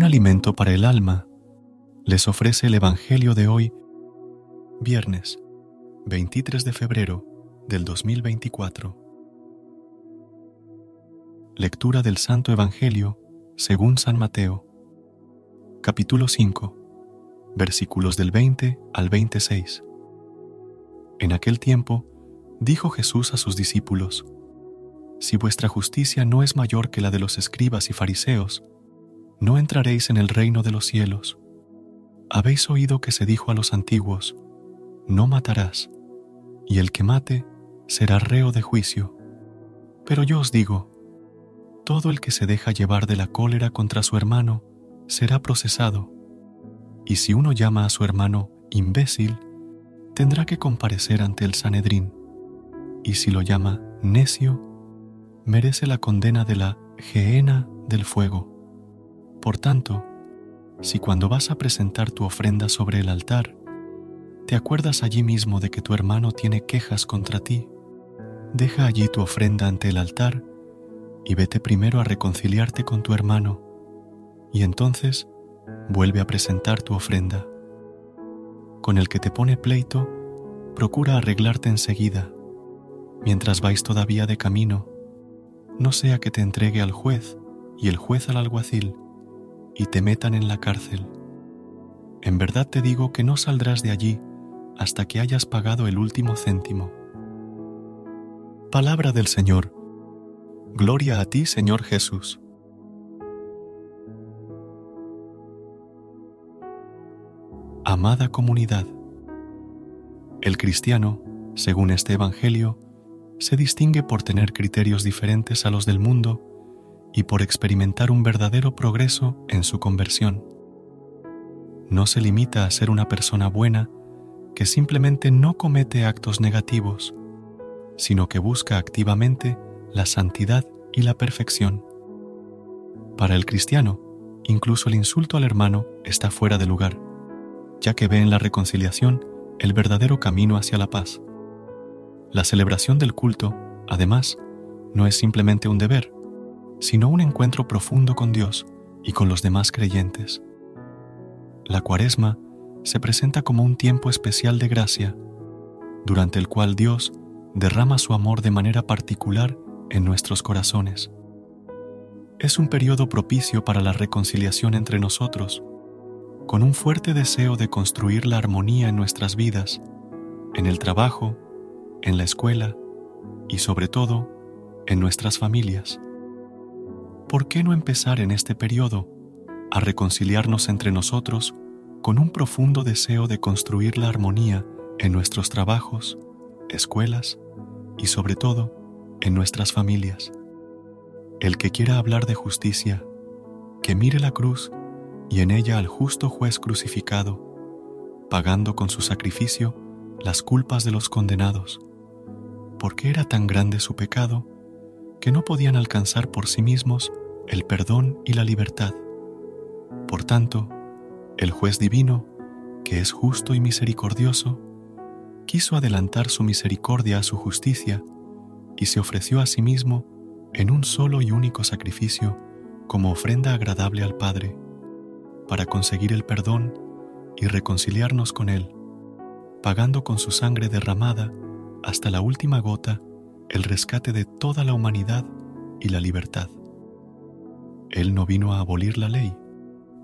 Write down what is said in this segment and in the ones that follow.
Un alimento para el alma les ofrece el Evangelio de hoy, viernes 23 de febrero del 2024. Lectura del Santo Evangelio según San Mateo, capítulo 5, versículos del 20 al 26. En aquel tiempo, dijo Jesús a sus discípulos, Si vuestra justicia no es mayor que la de los escribas y fariseos, no entraréis en el reino de los cielos. Habéis oído que se dijo a los antiguos, no matarás, y el que mate será reo de juicio. Pero yo os digo, todo el que se deja llevar de la cólera contra su hermano será procesado, y si uno llama a su hermano imbécil, tendrá que comparecer ante el Sanedrín, y si lo llama necio, merece la condena de la gehenna del fuego. Por tanto, si cuando vas a presentar tu ofrenda sobre el altar, te acuerdas allí mismo de que tu hermano tiene quejas contra ti, deja allí tu ofrenda ante el altar y vete primero a reconciliarte con tu hermano, y entonces vuelve a presentar tu ofrenda. Con el que te pone pleito, procura arreglarte enseguida, mientras vais todavía de camino, no sea que te entregue al juez y el juez al alguacil, y te metan en la cárcel. En verdad te digo que no saldrás de allí hasta que hayas pagado el último céntimo. Palabra del Señor. Gloria a ti, Señor Jesús. Amada comunidad, el cristiano, según este Evangelio, se distingue por tener criterios diferentes a los del mundo y por experimentar un verdadero progreso en su conversión. No se limita a ser una persona buena que simplemente no comete actos negativos, sino que busca activamente la santidad y la perfección. Para el cristiano, incluso el insulto al hermano está fuera de lugar, ya que ve en la reconciliación el verdadero camino hacia la paz. La celebración del culto, además, no es simplemente un deber, sino un encuentro profundo con Dios y con los demás creyentes. La cuaresma se presenta como un tiempo especial de gracia, durante el cual Dios derrama su amor de manera particular en nuestros corazones. Es un periodo propicio para la reconciliación entre nosotros, con un fuerte deseo de construir la armonía en nuestras vidas, en el trabajo, en la escuela y sobre todo en nuestras familias. ¿Por qué no empezar en este periodo a reconciliarnos entre nosotros con un profundo deseo de construir la armonía en nuestros trabajos, escuelas y sobre todo en nuestras familias? El que quiera hablar de justicia, que mire la cruz y en ella al justo juez crucificado, pagando con su sacrificio las culpas de los condenados, porque era tan grande su pecado que no podían alcanzar por sí mismos el perdón y la libertad. Por tanto, el juez divino, que es justo y misericordioso, quiso adelantar su misericordia a su justicia y se ofreció a sí mismo en un solo y único sacrificio como ofrenda agradable al Padre, para conseguir el perdón y reconciliarnos con Él, pagando con su sangre derramada hasta la última gota el rescate de toda la humanidad y la libertad. Él no vino a abolir la ley,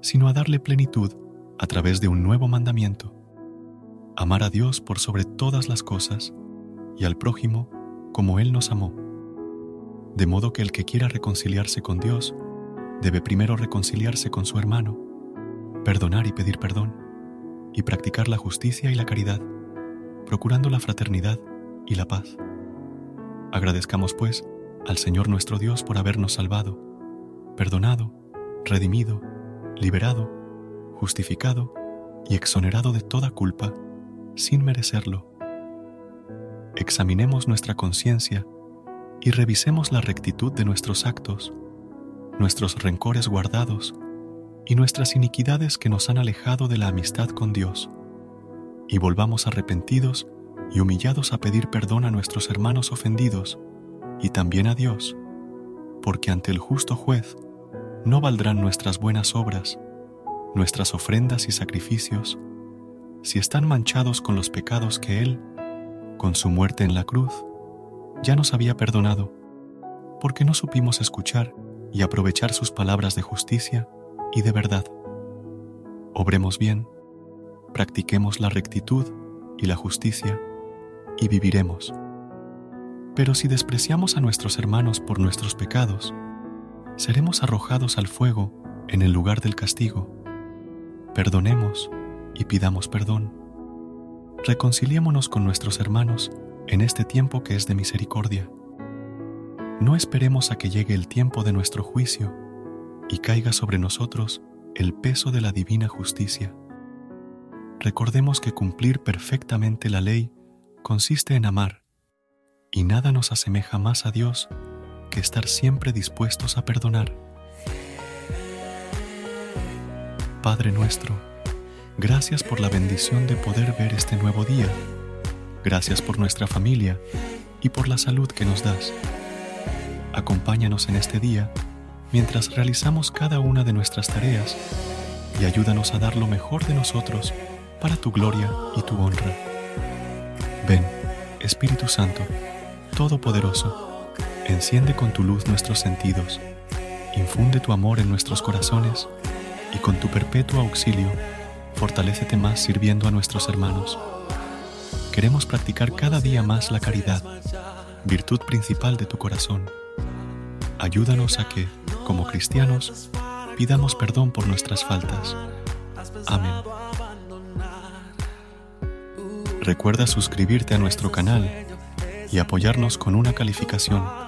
sino a darle plenitud a través de un nuevo mandamiento, amar a Dios por sobre todas las cosas y al prójimo como Él nos amó. De modo que el que quiera reconciliarse con Dios debe primero reconciliarse con su hermano, perdonar y pedir perdón, y practicar la justicia y la caridad, procurando la fraternidad y la paz. Agradezcamos, pues, al Señor nuestro Dios por habernos salvado, perdonado, redimido, liberado, justificado y exonerado de toda culpa, sin merecerlo. Examinemos nuestra conciencia y revisemos la rectitud de nuestros actos, nuestros rencores guardados y nuestras iniquidades que nos han alejado de la amistad con Dios, y volvamos arrepentidos y humillados a pedir perdón a nuestros hermanos ofendidos y también a Dios, porque ante el justo juez no valdrán nuestras buenas obras, nuestras ofrendas y sacrificios, si están manchados con los pecados que Él, con su muerte en la cruz, ya nos había perdonado, porque no supimos escuchar y aprovechar sus palabras de justicia y de verdad. Obremos bien, practiquemos la rectitud y la justicia, y viviremos. Pero si despreciamos a nuestros hermanos por nuestros pecados, seremos arrojados al fuego en el lugar del castigo. Perdonemos y pidamos perdón. Reconciliémonos con nuestros hermanos en este tiempo que es de misericordia. No esperemos a que llegue el tiempo de nuestro juicio y caiga sobre nosotros el peso de la divina justicia. Recordemos que cumplir perfectamente la ley consiste en amar, y nada nos asemeja más a Dios que estar siempre dispuestos a perdonar. Padre nuestro, gracias por la bendición de poder ver este nuevo día. Gracias por nuestra familia y por la salud que nos das. Acompáñanos en este día mientras realizamos cada una de nuestras tareas y ayúdanos a dar lo mejor de nosotros para tu gloria y tu honra. Ven, Espíritu Santo, Todopoderoso, enciende con tu luz nuestros sentidos, infunde tu amor en nuestros corazones y con tu perpetuo auxilio, fortalécete más sirviendo a nuestros hermanos. Queremos practicar cada día más la caridad, virtud principal de tu corazón. Ayúdanos a que, como cristianos, pidamos perdón por nuestras faltas. Amén. Recuerda suscribirte a nuestro canal y apoyarnos con una calificación.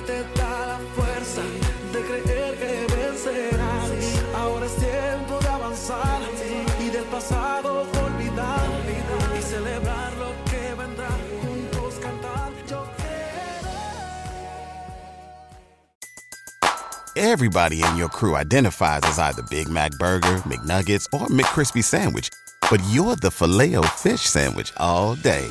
te da la fuerza de creer que vencerás. Ahora es tiempo de avanzar y del pasado olvidar y celebrar lo que vendrá. Juntos cantar, yo. Everybody in your crew identifies as either Big Mac Burger, McNuggets, or McCrispy Sandwich, but you're the Filet-O-Fish Sandwich all day